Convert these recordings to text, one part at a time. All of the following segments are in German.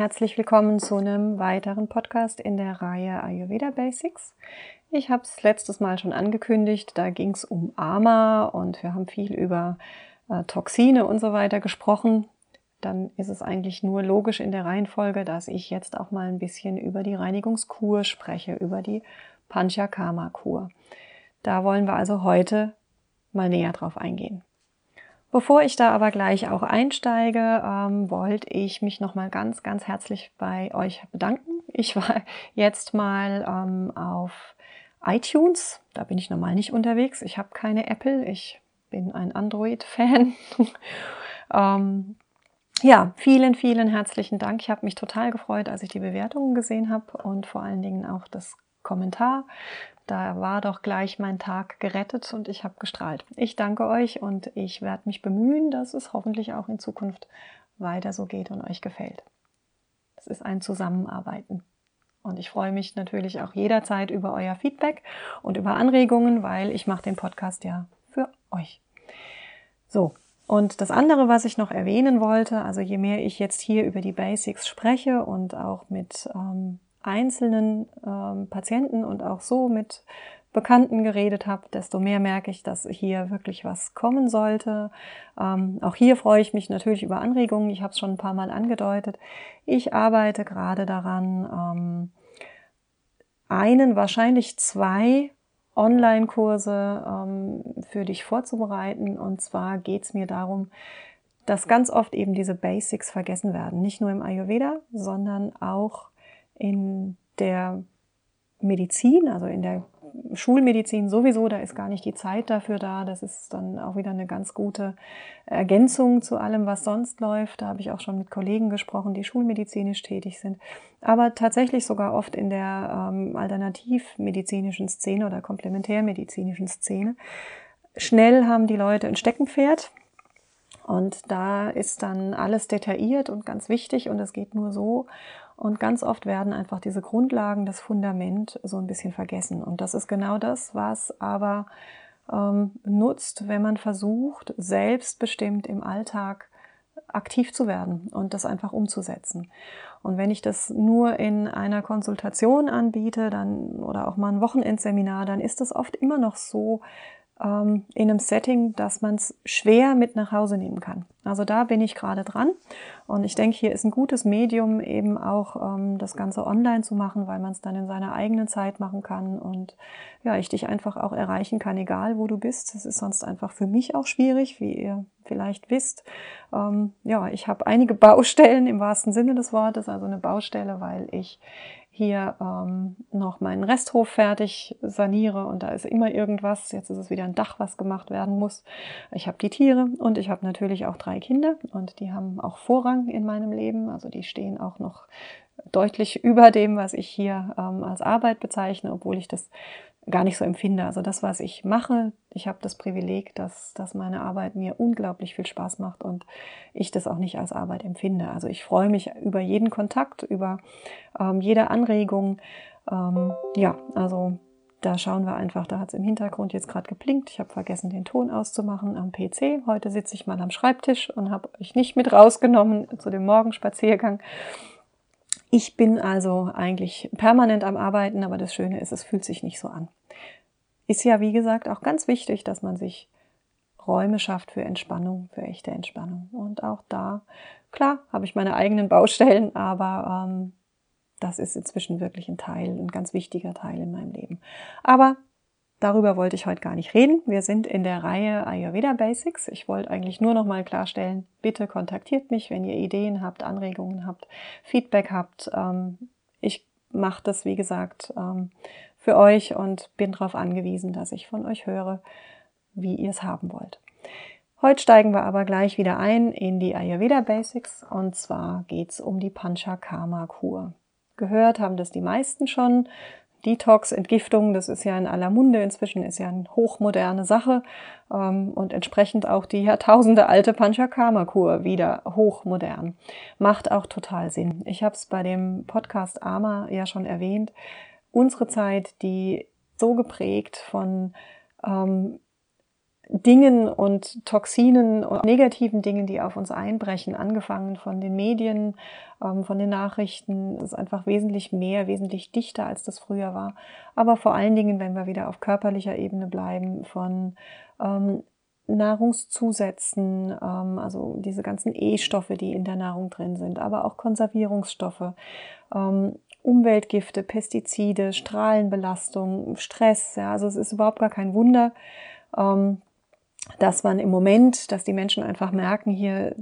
Herzlich willkommen zu einem weiteren Podcast in der Reihe Ayurveda Basics. Ich habe es letztes Mal schon angekündigt, da ging es um Ama und wir haben viel über äh, Toxine und so weiter gesprochen. Dann ist es eigentlich nur logisch in der Reihenfolge, dass ich jetzt auch mal ein bisschen über die Reinigungskur spreche, über die Panchakarma-Kur. Da wollen wir also heute mal näher drauf eingehen. Bevor ich da aber gleich auch einsteige, ähm, wollte ich mich nochmal ganz, ganz herzlich bei euch bedanken. Ich war jetzt mal ähm, auf iTunes, da bin ich normal nicht unterwegs. Ich habe keine Apple, ich bin ein Android-Fan. ähm, ja, vielen, vielen herzlichen Dank. Ich habe mich total gefreut, als ich die Bewertungen gesehen habe und vor allen Dingen auch das Kommentar. Da war doch gleich mein Tag gerettet und ich habe gestrahlt. Ich danke euch und ich werde mich bemühen, dass es hoffentlich auch in Zukunft weiter so geht und euch gefällt. Es ist ein Zusammenarbeiten. Und ich freue mich natürlich auch jederzeit über euer Feedback und über Anregungen, weil ich mache den Podcast ja für euch. So, und das andere, was ich noch erwähnen wollte, also je mehr ich jetzt hier über die Basics spreche und auch mit ähm, einzelnen ähm, Patienten und auch so mit Bekannten geredet habe, desto mehr merke ich, dass hier wirklich was kommen sollte. Ähm, auch hier freue ich mich natürlich über Anregungen. Ich habe es schon ein paar Mal angedeutet. Ich arbeite gerade daran, ähm, einen, wahrscheinlich zwei Online-Kurse ähm, für dich vorzubereiten. Und zwar geht es mir darum, dass ganz oft eben diese Basics vergessen werden. Nicht nur im Ayurveda, sondern auch in der Medizin, also in der Schulmedizin sowieso, da ist gar nicht die Zeit dafür da. Das ist dann auch wieder eine ganz gute Ergänzung zu allem, was sonst läuft. Da habe ich auch schon mit Kollegen gesprochen, die schulmedizinisch tätig sind. Aber tatsächlich sogar oft in der ähm, alternativmedizinischen Szene oder komplementärmedizinischen Szene. Schnell haben die Leute ein Steckenpferd. Und da ist dann alles detailliert und ganz wichtig und es geht nur so. Und ganz oft werden einfach diese Grundlagen, das Fundament so ein bisschen vergessen. Und das ist genau das, was aber ähm, nutzt, wenn man versucht, selbstbestimmt im Alltag aktiv zu werden und das einfach umzusetzen. Und wenn ich das nur in einer Konsultation anbiete, dann oder auch mal ein Wochenendseminar, dann ist das oft immer noch so, ähm, in einem Setting, dass man es schwer mit nach Hause nehmen kann. Also da bin ich gerade dran und ich denke, hier ist ein gutes Medium eben auch ähm, das Ganze online zu machen, weil man es dann in seiner eigenen Zeit machen kann und ja, ich dich einfach auch erreichen kann, egal wo du bist. Das ist sonst einfach für mich auch schwierig, wie ihr vielleicht wisst. Ähm, ja, ich habe einige Baustellen im wahrsten Sinne des Wortes, also eine Baustelle, weil ich hier ähm, noch meinen Resthof fertig saniere und da ist immer irgendwas. Jetzt ist es wieder ein Dach, was gemacht werden muss. Ich habe die Tiere und ich habe natürlich auch drei Kinder und die haben auch Vorrang in meinem Leben. Also die stehen auch noch deutlich über dem, was ich hier ähm, als Arbeit bezeichne, obwohl ich das gar nicht so empfinde. Also das, was ich mache, ich habe das Privileg, dass, dass meine Arbeit mir unglaublich viel Spaß macht und ich das auch nicht als Arbeit empfinde. Also ich freue mich über jeden Kontakt, über ähm, jede Anregung. Ähm, ja, also da schauen wir einfach, da hat es im Hintergrund jetzt gerade geblinkt. Ich habe vergessen, den Ton auszumachen am PC. Heute sitze ich mal am Schreibtisch und habe euch nicht mit rausgenommen zu dem Morgenspaziergang. Ich bin also eigentlich permanent am Arbeiten, aber das Schöne ist, es fühlt sich nicht so an. Ist ja, wie gesagt, auch ganz wichtig, dass man sich Räume schafft für Entspannung, für echte Entspannung. Und auch da, klar, habe ich meine eigenen Baustellen, aber ähm, das ist inzwischen wirklich ein Teil, ein ganz wichtiger Teil in meinem Leben. Aber darüber wollte ich heute gar nicht reden. Wir sind in der Reihe Ayurveda Basics. Ich wollte eigentlich nur noch mal klarstellen, bitte kontaktiert mich, wenn ihr Ideen habt, Anregungen habt, Feedback habt. Ähm, ich mache das, wie gesagt, ähm, für euch und bin darauf angewiesen, dass ich von euch höre, wie ihr es haben wollt. Heute steigen wir aber gleich wieder ein in die Ayurveda Basics und zwar geht es um die Panchakarma Kur gehört haben das die meisten schon. Detox, Entgiftung, das ist ja in aller Munde inzwischen, ist ja eine hochmoderne Sache ähm, und entsprechend auch die Jahrtausende alte Panchakarma-Kur wieder hochmodern. Macht auch total Sinn. Ich habe es bei dem Podcast Ama ja schon erwähnt. Unsere Zeit, die so geprägt von ähm, Dingen und Toxinen und negativen Dingen, die auf uns einbrechen, angefangen von den Medien, ähm, von den Nachrichten, ist einfach wesentlich mehr, wesentlich dichter, als das früher war. Aber vor allen Dingen, wenn wir wieder auf körperlicher Ebene bleiben, von ähm, Nahrungszusätzen, ähm, also diese ganzen E-Stoffe, die in der Nahrung drin sind, aber auch Konservierungsstoffe, ähm, Umweltgifte, Pestizide, Strahlenbelastung, Stress. Ja, also es ist überhaupt gar kein Wunder, ähm, dass man im Moment, dass die Menschen einfach merken, hier,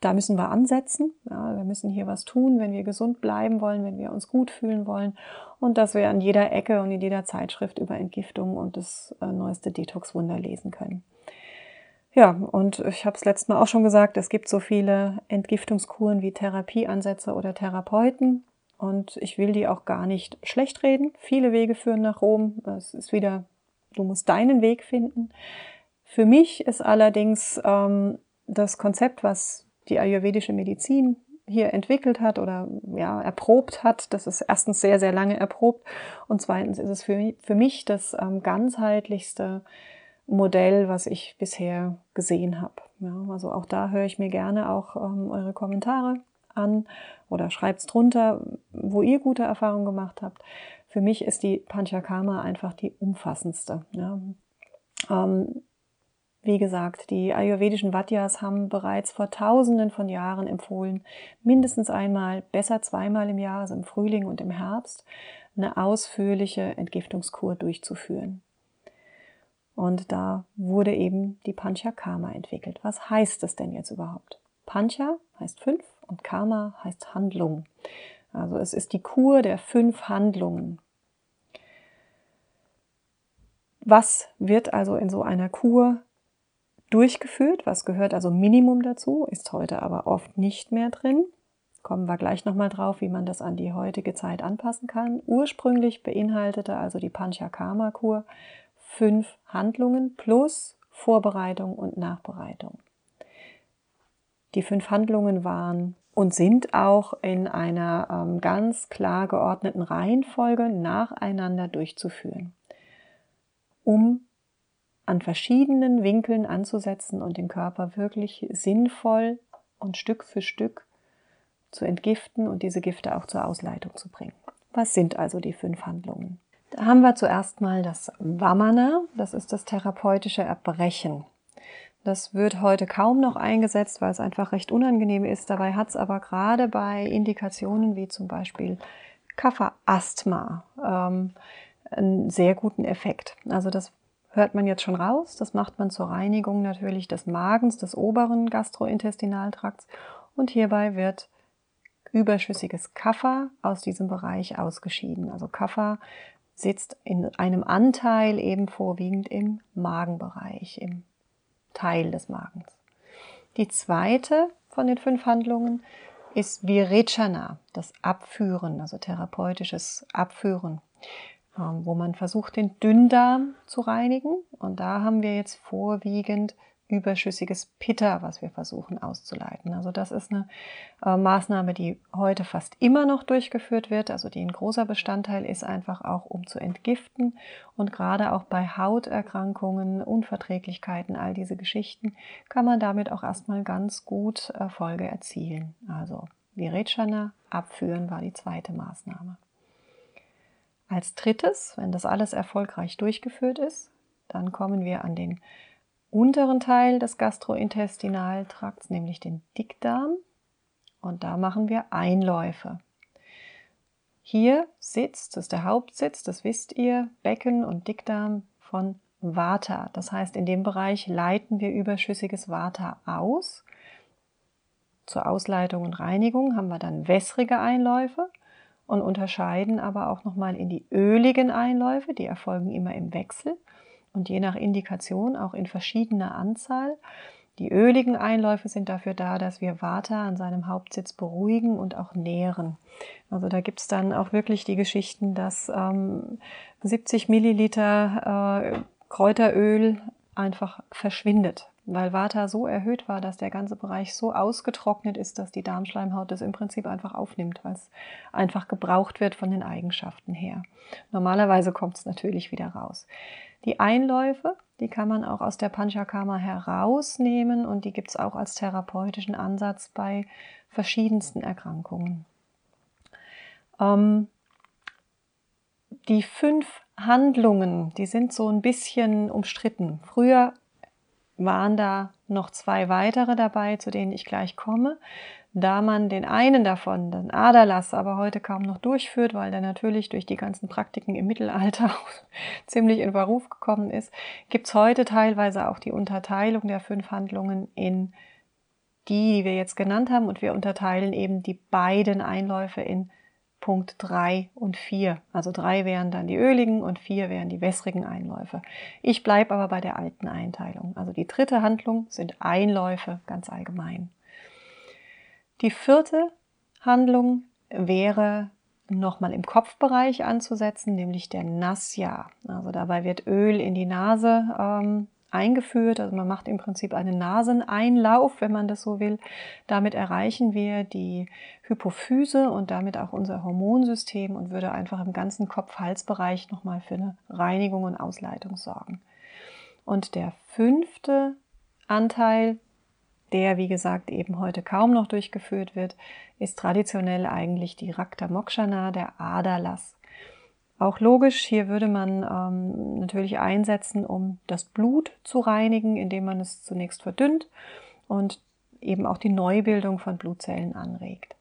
da müssen wir ansetzen. Ja, wir müssen hier was tun, wenn wir gesund bleiben wollen, wenn wir uns gut fühlen wollen. Und dass wir an jeder Ecke und in jeder Zeitschrift über Entgiftung und das äh, neueste Detox-Wunder lesen können. Ja, und ich habe es letztes Mal auch schon gesagt, es gibt so viele Entgiftungskuren wie Therapieansätze oder Therapeuten. Und ich will die auch gar nicht schlecht reden. Viele Wege führen nach Rom. Es ist wieder, du musst deinen Weg finden. Für mich ist allerdings ähm, das Konzept, was die ayurvedische Medizin hier entwickelt hat oder ja, erprobt hat, das ist erstens sehr, sehr lange erprobt und zweitens ist es für, für mich das ähm, ganzheitlichste Modell, was ich bisher gesehen habe. Ja, also auch da höre ich mir gerne auch ähm, eure Kommentare an oder schreibt's drunter, wo ihr gute Erfahrungen gemacht habt. Für mich ist die Panchakarma einfach die umfassendste. Ja. Ähm, wie gesagt, die ayurvedischen Vatyas haben bereits vor Tausenden von Jahren empfohlen, mindestens einmal, besser zweimal im Jahr, also im Frühling und im Herbst, eine ausführliche Entgiftungskur durchzuführen. Und da wurde eben die Panchakarma entwickelt. Was heißt das denn jetzt überhaupt? Pancha heißt fünf und Karma heißt Handlung. Also es ist die Kur der fünf Handlungen. Was wird also in so einer Kur durchgeführt. Was gehört also Minimum dazu, ist heute aber oft nicht mehr drin. Kommen wir gleich nochmal drauf, wie man das an die heutige Zeit anpassen kann. Ursprünglich beinhaltete also die Panchakarma-Kur fünf Handlungen plus Vorbereitung und Nachbereitung. Die fünf Handlungen waren und sind auch in einer ähm, ganz klar geordneten Reihenfolge nacheinander durchzuführen, um an verschiedenen Winkeln anzusetzen und den Körper wirklich sinnvoll und Stück für Stück zu entgiften und diese Gifte auch zur Ausleitung zu bringen. Was sind also die fünf Handlungen? Da haben wir zuerst mal das Vamana, das ist das therapeutische Erbrechen. Das wird heute kaum noch eingesetzt, weil es einfach recht unangenehm ist. Dabei hat es aber gerade bei Indikationen wie zum Beispiel Kafferasthma ähm, einen sehr guten Effekt. Also das hört man jetzt schon raus. Das macht man zur Reinigung natürlich des Magens, des oberen Gastrointestinaltrakts. Und hierbei wird überschüssiges Kaffer aus diesem Bereich ausgeschieden. Also Kaffer sitzt in einem Anteil eben vorwiegend im Magenbereich, im Teil des Magens. Die zweite von den fünf Handlungen ist Virechana, das Abführen, also therapeutisches Abführen. Ähm, wo man versucht, den Dünndarm zu reinigen. Und da haben wir jetzt vorwiegend überschüssiges Pitter, was wir versuchen auszuleiten. Also das ist eine äh, Maßnahme, die heute fast immer noch durchgeführt wird, also die ein großer Bestandteil ist einfach auch, um zu entgiften und gerade auch bei Hauterkrankungen, Unverträglichkeiten, all diese Geschichten, kann man damit auch erstmal ganz gut Erfolge erzielen. Also Virechana abführen war die zweite Maßnahme. Als drittes, wenn das alles erfolgreich durchgeführt ist, dann kommen wir an den unteren Teil des Gastrointestinaltrakts, nämlich den Dickdarm. Und da machen wir Einläufe. Hier sitzt, das ist der Hauptsitz, das wisst ihr, Becken und Dickdarm von Vata. Das heißt, in dem Bereich leiten wir überschüssiges Vata aus. Zur Ausleitung und Reinigung haben wir dann wässrige Einläufe und unterscheiden aber auch nochmal in die öligen Einläufe, die erfolgen immer im Wechsel und je nach Indikation auch in verschiedener Anzahl. Die öligen Einläufe sind dafür da, dass wir Vata an seinem Hauptsitz beruhigen und auch nähren. Also da gibt es dann auch wirklich die Geschichten, dass ähm, 70 Milliliter äh, Kräuteröl einfach verschwindet, weil Vata so erhöht war, dass der ganze Bereich so ausgetrocknet ist, dass die Darmschleimhaut das im Prinzip einfach aufnimmt, weil es einfach gebraucht wird von den Eigenschaften her. Normalerweise kommt es natürlich wieder raus. Die Einläufe, die kann man auch aus der Panchakarma herausnehmen und die gibt es auch als therapeutischen Ansatz bei verschiedensten Erkrankungen. Ähm, die fünf Handlungen, die sind so ein bisschen umstritten. Früher waren da noch zwei weitere dabei, zu denen ich gleich komme. Da man den einen davon, den Aderlass, aber heute kaum noch durchführt, weil der natürlich durch die ganzen Praktiken im Mittelalter ziemlich in Verruf gekommen ist, gibt es heute teilweise auch die Unterteilung der fünf Handlungen in die, die wir jetzt genannt haben. Und wir unterteilen eben die beiden Einläufe in Punkt 3 und 4. Also 3 wären dann die öligen und 4 wären die wässrigen Einläufe. Ich bleibe aber bei der alten Einteilung. Also die dritte Handlung sind Einläufe ganz allgemein. Die vierte Handlung wäre nochmal im Kopfbereich anzusetzen, nämlich der Nasya. Also dabei wird Öl in die Nase ähm, eingeführt. Also man macht im Prinzip einen Naseneinlauf, wenn man das so will. Damit erreichen wir die Hypophyse und damit auch unser Hormonsystem und würde einfach im ganzen Kopf-Hals-Bereich nochmal für eine Reinigung und Ausleitung sorgen. Und der fünfte Anteil der, wie gesagt, eben heute kaum noch durchgeführt wird, ist traditionell eigentlich die Rakta Mokshana, der Aderlass. Auch logisch, hier würde man ähm, natürlich einsetzen, um das Blut zu reinigen, indem man es zunächst verdünnt und eben auch die Neubildung von Blutzellen anregt.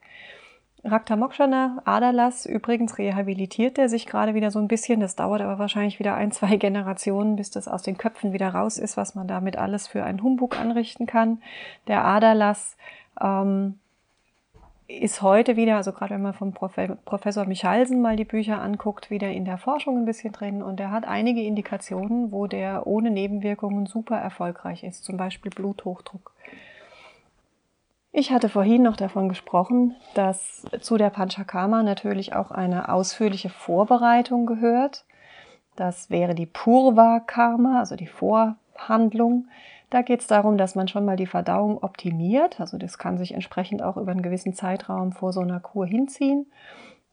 Rakta Mokshana, Adalas, übrigens rehabilitiert er sich gerade wieder so ein bisschen. Das dauert aber wahrscheinlich wieder ein, zwei Generationen, bis das aus den Köpfen wieder raus ist, was man damit alles für einen Humbug anrichten kann. Der Adalas ähm, ist heute wieder, also gerade wenn man vom Professor Michalsen mal die Bücher anguckt, wieder in der Forschung ein bisschen drin und er hat einige Indikationen, wo der ohne Nebenwirkungen super erfolgreich ist, zum Beispiel Bluthochdruck. Ich hatte vorhin noch davon gesprochen, dass zu der Panchakarma natürlich auch eine ausführliche Vorbereitung gehört. Das wäre die Purva Karma, also die Vorhandlung. Da geht es darum, dass man schon mal die Verdauung optimiert. Also das kann sich entsprechend auch über einen gewissen Zeitraum vor so einer Kur hinziehen.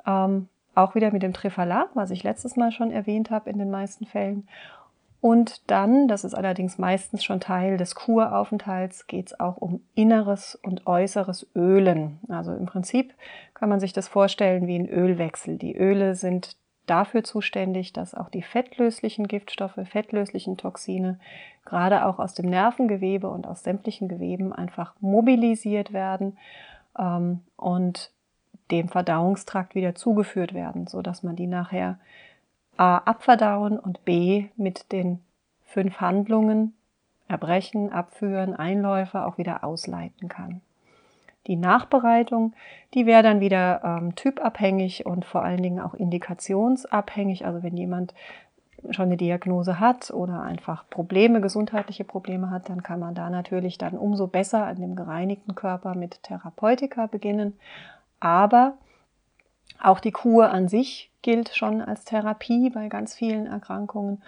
Ähm, auch wieder mit dem Trifala, was ich letztes Mal schon erwähnt habe in den meisten Fällen. Und dann, das ist allerdings meistens schon Teil des Kuraufenthalts, geht es auch um inneres und äußeres Ölen. Also im Prinzip kann man sich das vorstellen wie ein Ölwechsel. Die Öle sind dafür zuständig, dass auch die fettlöslichen Giftstoffe, fettlöslichen Toxine, gerade auch aus dem Nervengewebe und aus sämtlichen Geweben einfach mobilisiert werden ähm, und dem Verdauungstrakt wieder zugeführt werden, sodass man die nachher A abverdauen und B mit den fünf Handlungen Erbrechen, Abführen, Einläufe auch wieder ausleiten kann. Die Nachbereitung, die wäre dann wieder ähm, typabhängig und vor allen Dingen auch indikationsabhängig. Also wenn jemand schon eine Diagnose hat oder einfach Probleme, gesundheitliche Probleme hat, dann kann man da natürlich dann umso besser an dem gereinigten Körper mit Therapeutika beginnen. Aber Auch die Kur an sich gilt schon als Therapie bei ganz vielen Erkrankungen.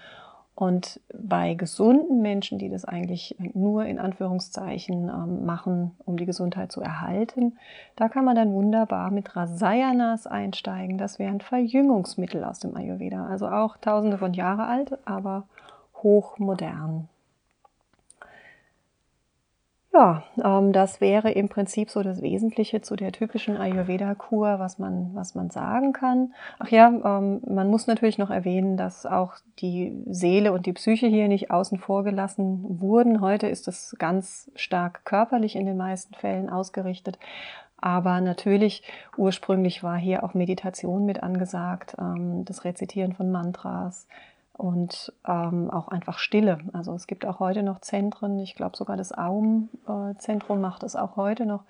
Und bei gesunden Menschen, die das eigentlich nur in Anführungszeichen ähm, machen, um die Gesundheit zu erhalten, da kann man dann wunderbar mit Rasayanas einsteigen. Das wäre ein Verjüngungsmittel aus dem Ayurveda. Also auch tausende von Jahren alt, aber hochmodern. Ja, ähm, das wäre im Prinzip so das Wesentliche zu der typischen Ayurveda-Kur, was man, was man sagen kann. Ach ja, ähm, man muss natürlich noch erwähnen, dass auch die Seele und die Psyche hier nicht außen vor gelassen wurden. Heute ist es ganz stark körperlich in den meisten Fällen ausgerichtet. Aber natürlich, ursprünglich war hier auch Meditation mit angesagt, ähm, das Rezitieren von Mantras, und ähm, auch einfach Stille. Also es gibt auch heute noch Zentren, ich glaube sogar das Aum-Zentrum macht es auch heute noch,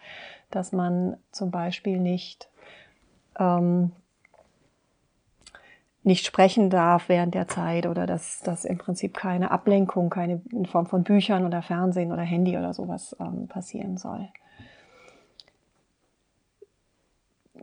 dass man zum Beispiel nicht, ähm, nicht sprechen darf während der Zeit oder dass, dass im Prinzip keine Ablenkung, keine in Form von Büchern oder Fernsehen oder Handy oder sowas ähm, passieren soll.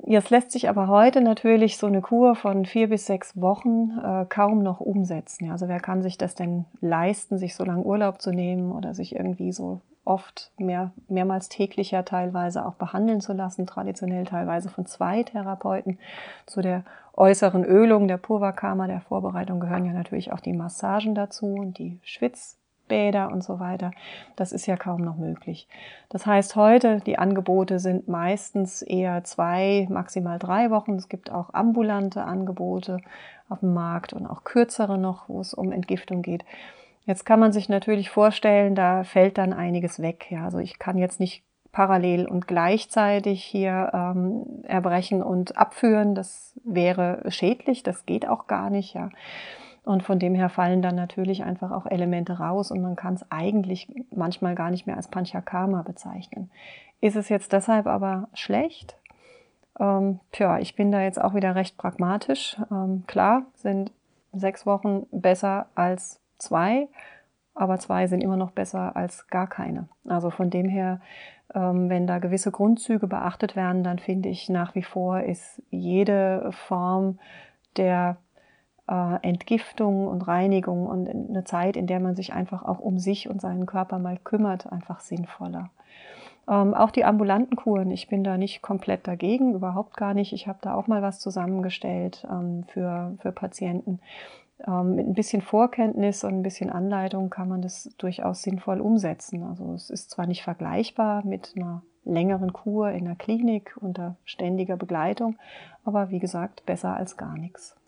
Jetzt lässt sich aber heute natürlich so eine Kur von vier bis sechs Wochen äh, kaum noch umsetzen. Also wer kann sich das denn leisten, sich so lange Urlaub zu nehmen oder sich irgendwie so oft mehr, mehrmals täglicher teilweise auch behandeln zu lassen, traditionell teilweise von zwei Therapeuten. Zu der äußeren Ölung der Purvakama, der Vorbereitung gehören ja natürlich auch die Massagen dazu und die Schwitz Bäder und so weiter. Das ist ja kaum noch möglich. Das heißt, heute die Angebote sind meistens eher zwei, maximal drei Wochen. Es gibt auch ambulante Angebote auf dem Markt und auch kürzere noch, wo es um Entgiftung geht. Jetzt kann man sich natürlich vorstellen, da fällt dann einiges weg. Ja, also ich kann jetzt nicht parallel und gleichzeitig hier ähm, erbrechen und abführen. Das wäre schädlich, das geht auch gar nicht. Ja. Und von dem her fallen dann natürlich einfach auch Elemente raus und man kann es eigentlich manchmal gar nicht mehr als Panchakarma bezeichnen. Ist es jetzt deshalb aber schlecht? Ähm, tja, ich bin da jetzt auch wieder recht pragmatisch. Ähm, klar sind sechs Wochen besser als zwei, aber zwei sind immer noch besser als gar keine. Also von dem her, ähm, wenn da gewisse Grundzüge beachtet werden, dann finde ich nach wie vor ist jede Form der Entgiftung und Reinigung und eine Zeit, in der man sich einfach auch um sich und seinen Körper mal kümmert, einfach sinnvoller. Ähm, auch die ambulanten Kuren, ich bin da nicht komplett dagegen, überhaupt gar nicht. Ich habe da auch mal was zusammengestellt ähm, für, für Patienten. Ähm, mit ein bisschen Vorkenntnis und ein bisschen Anleitung kann man das durchaus sinnvoll umsetzen. Also es ist zwar nicht vergleichbar mit einer längeren Kur in der Klinik unter ständiger Begleitung, aber wie gesagt, besser als gar nichts.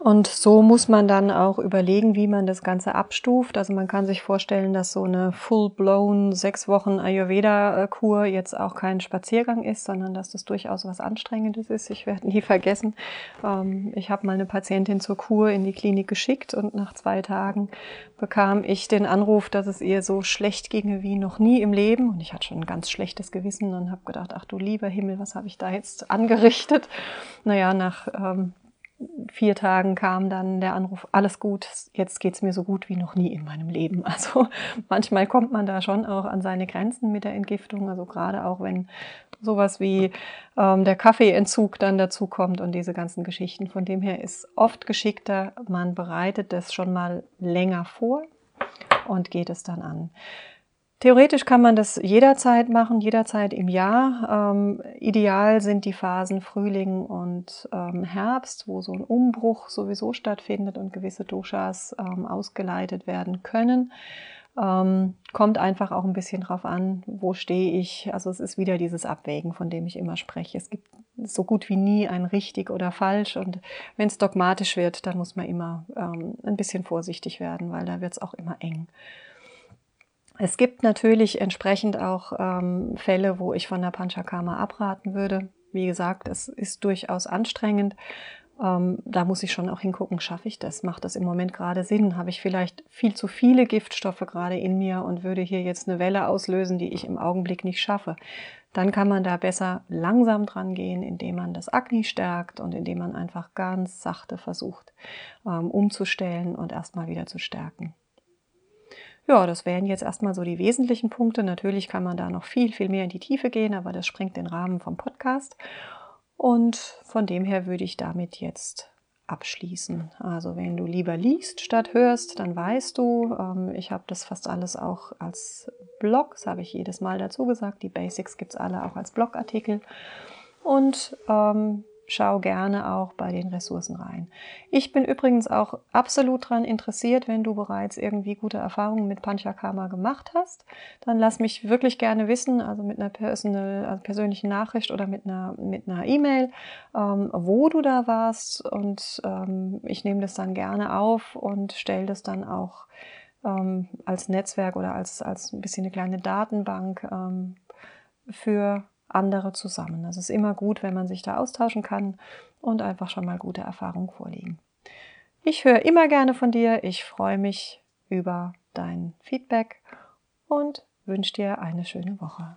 Und so muss man dann auch überlegen, wie man das Ganze abstuft. Also man kann sich vorstellen, dass so eine full-blown sechs Wochen Ayurveda-Kur jetzt auch kein Spaziergang ist, sondern dass das durchaus was Anstrengendes ist. Ich werde nie vergessen, ähm, ich habe mal eine Patientin zur Kur in die Klinik geschickt und nach zwei Tagen bekam ich den Anruf, dass es ihr so schlecht ginge wie noch nie im Leben. Und ich hatte schon ein ganz schlechtes Gewissen und habe gedacht, ach du lieber Himmel, was habe ich da jetzt angerichtet? Naja, nach ähm, vier Tagen kam dann der Anruf, alles gut, jetzt geht es mir so gut wie noch nie in meinem Leben. Also manchmal kommt man da schon auch an seine Grenzen mit der Entgiftung, also gerade auch wenn sowas wie ähm, der Kaffeeentzug dann dazu kommt und diese ganzen Geschichten. Von dem her ist oft geschickter, man bereitet das schon mal länger vor und geht es dann an. Theoretisch kann man das jederzeit machen, jederzeit im Jahr. Ähm, ideal sind die Phasen Frühling und ähm, Herbst, wo so ein Umbruch sowieso stattfindet und gewisse Doshas ähm, ausgeleitet werden können. Ähm, kommt einfach auch ein bisschen drauf an, wo stehe ich. Also es ist wieder dieses Abwägen, von dem ich immer spreche. Es gibt so gut wie nie ein richtig oder falsch. Und wenn es dogmatisch wird, dann muss man immer ähm, ein bisschen vorsichtig werden, weil da wird es auch immer eng. Es gibt natürlich entsprechend auch ähm, Fälle, wo ich von der Panchakarma abraten würde. Wie gesagt, es ist durchaus anstrengend. Ähm, da muss ich schon auch hingucken, schaffe ich das? Macht das im Moment gerade Sinn? Habe ich vielleicht viel zu viele Giftstoffe gerade in mir und würde hier jetzt eine Welle auslösen, die ich im Augenblick nicht schaffe? Dann kann man da besser langsam dran gehen, indem man das Agni stärkt und indem man einfach ganz sachte versucht, ähm, umzustellen und erstmal wieder zu stärken. Ja, das wären jetzt erstmal so die wesentlichen Punkte. Natürlich kann man da noch viel, viel mehr in die Tiefe gehen, aber das sprengt den Rahmen vom Podcast. Und von dem her würde ich damit jetzt abschließen. Also wenn du lieber liest statt hörst, dann weißt du, ähm, ich habe das fast alles auch als Blog, das habe ich jedes Mal dazu gesagt, die Basics gibt es alle auch als Blogartikel. Und ähm, schau gerne auch bei den Ressourcen rein. Ich bin übrigens auch absolut daran interessiert, wenn du bereits irgendwie gute Erfahrungen mit Panchakarma gemacht hast, dann lass mich wirklich gerne wissen, also mit einer personal, also persönlichen Nachricht oder mit einer mit einer E-Mail, ähm, wo du da warst und ähm, ich nehme das dann gerne auf und stelle das dann auch ähm, als Netzwerk oder als als ein bisschen eine kleine Datenbank ähm, für andere zusammen. Das ist immer gut, wenn man sich da austauschen kann und einfach schon mal gute Erfahrungen vorliegen. Ich höre immer gerne von dir. Ich freue mich über dein Feedback und wünsche dir eine schöne Woche.